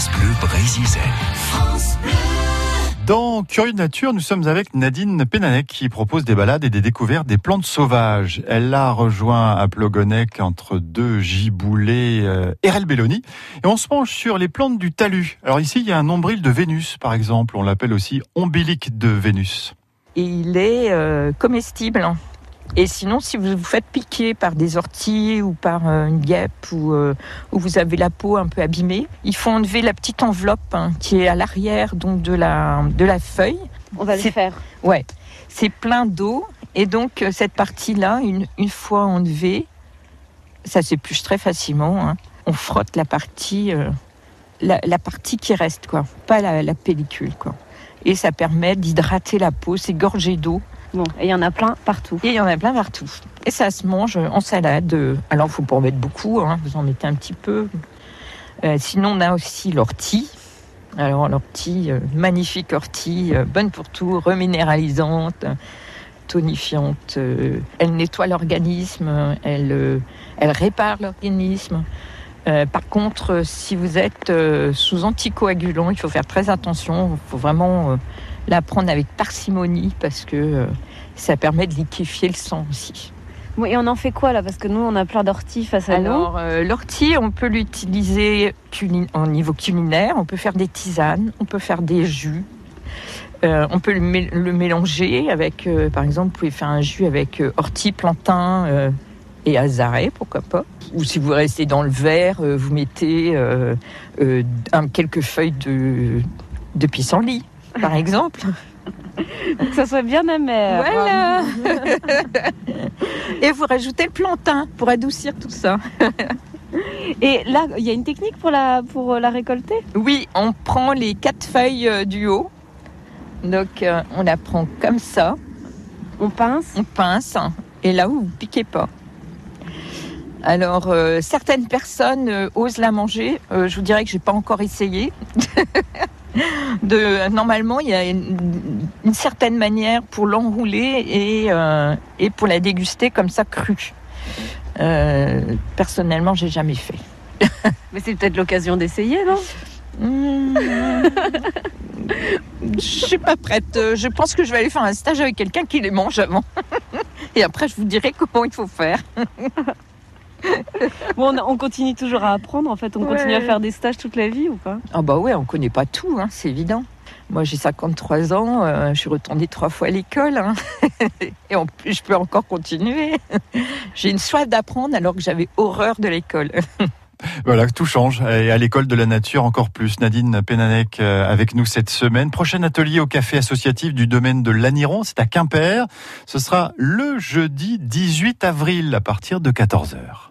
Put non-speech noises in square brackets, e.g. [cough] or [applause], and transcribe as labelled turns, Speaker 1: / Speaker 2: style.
Speaker 1: France Bleu Brésisel.
Speaker 2: Dans Curieux de Nature, nous sommes avec Nadine Pénanec qui propose des balades et des découvertes des plantes sauvages. Elle l'a rejoint à Plogonec entre deux giboulées euh, et Belloni. Et on se penche sur les plantes du talus. Alors ici, il y a un nombril de Vénus, par exemple. On l'appelle aussi ombilique de Vénus.
Speaker 3: Et il est euh, comestible. Et sinon, si vous vous faites piquer par des orties ou par euh, une guêpe ou euh, où vous avez la peau un peu abîmée, il faut enlever la petite enveloppe hein, qui est à l'arrière donc de la de la feuille.
Speaker 4: On va le faire.
Speaker 3: Ouais, c'est plein d'eau et donc euh, cette partie-là, une, une fois enlevée, ça s'épluche très facilement. hein. On frotte la partie, euh, la, la partie qui reste quoi, pas la, la pellicule quoi. Et ça permet d'hydrater la peau, c'est gorgé d'eau.
Speaker 4: Bon, et il y en a plein partout.
Speaker 3: Et il y en a plein partout. Et ça se mange en salade. Alors, il faut pas en mettre beaucoup, hein, vous en mettez un petit peu. Euh, sinon, on a aussi l'ortie. Alors, l'ortie, euh, magnifique ortie, euh, bonne pour tout, reminéralisante, tonifiante. elle nettoie l'organisme, elle, elle répare l'organisme. Euh, par contre, euh, si vous êtes euh, sous anticoagulant, il faut faire très attention. Il faut vraiment euh, la prendre avec parcimonie parce que ça permet de liquéfier le sang aussi.
Speaker 4: Bon, et on en fait quoi là? Parce que nous, on a plein d'orties face à nous.
Speaker 3: Alors, l'ortie, on peut l'utiliser au niveau culinaire, on peut faire des tisanes, on peut faire des jus. On peut le, mé- le mélanger avec, par exemple, vous pouvez faire un jus avec ortie, plantain et azaré, pourquoi pas. Ou si vous restez dans le verre, euh, vous mettez euh, euh, un- quelques feuilles de, de pissenlit, par exemple.
Speaker 4: Que [laughs] ça soit bien amer.
Speaker 3: Voilà. [laughs] et vous rajoutez le plantain pour adoucir tout ça. [laughs]
Speaker 4: Et là, il y a une technique pour la, pour la récolter?
Speaker 3: Oui, on prend les quatre feuilles du haut. Donc on la prend comme ça,
Speaker 4: On pince?
Speaker 3: on pince, et là où vous piquez pas. Alors euh, certaines personnes euh, osent la manger. Euh, je vous dirais que j'ai pas encore essayé. [laughs] De, normalement, il y a une, une certaine manière pour l'enrouler et, et pour la déguster comme ça crue. Personnellement, j'ai jamais fait. [laughs]
Speaker 4: Mais c'est peut-être l'occasion d'essayer, non?
Speaker 3: Mmh. Je suis pas prête. Je pense que je vais aller faire un stage avec quelqu'un qui les mange avant. [laughs] Et après, je vous dirai comment il faut faire. [laughs]
Speaker 4: Bon, on, on continue toujours à apprendre. En fait, on continue à faire des stages toute la vie ou pas?
Speaker 3: Ah bah ouais, on connaît pas tout, hein, c'est évident. Moi, j'ai 53 ans, euh, je suis retournée trois fois à l'école. hein. [laughs] Et en plus, je peux encore continuer. [laughs] J'ai une soif d'apprendre alors que j'avais horreur de l'école.
Speaker 2: Voilà, tout change. Et à l'école de la nature, encore plus. Nadine Pénanec euh, avec nous cette semaine. Prochain atelier au café associatif du domaine de l'Aniron, c'est à Quimper. Ce sera le jeudi 18 avril à partir de 14h.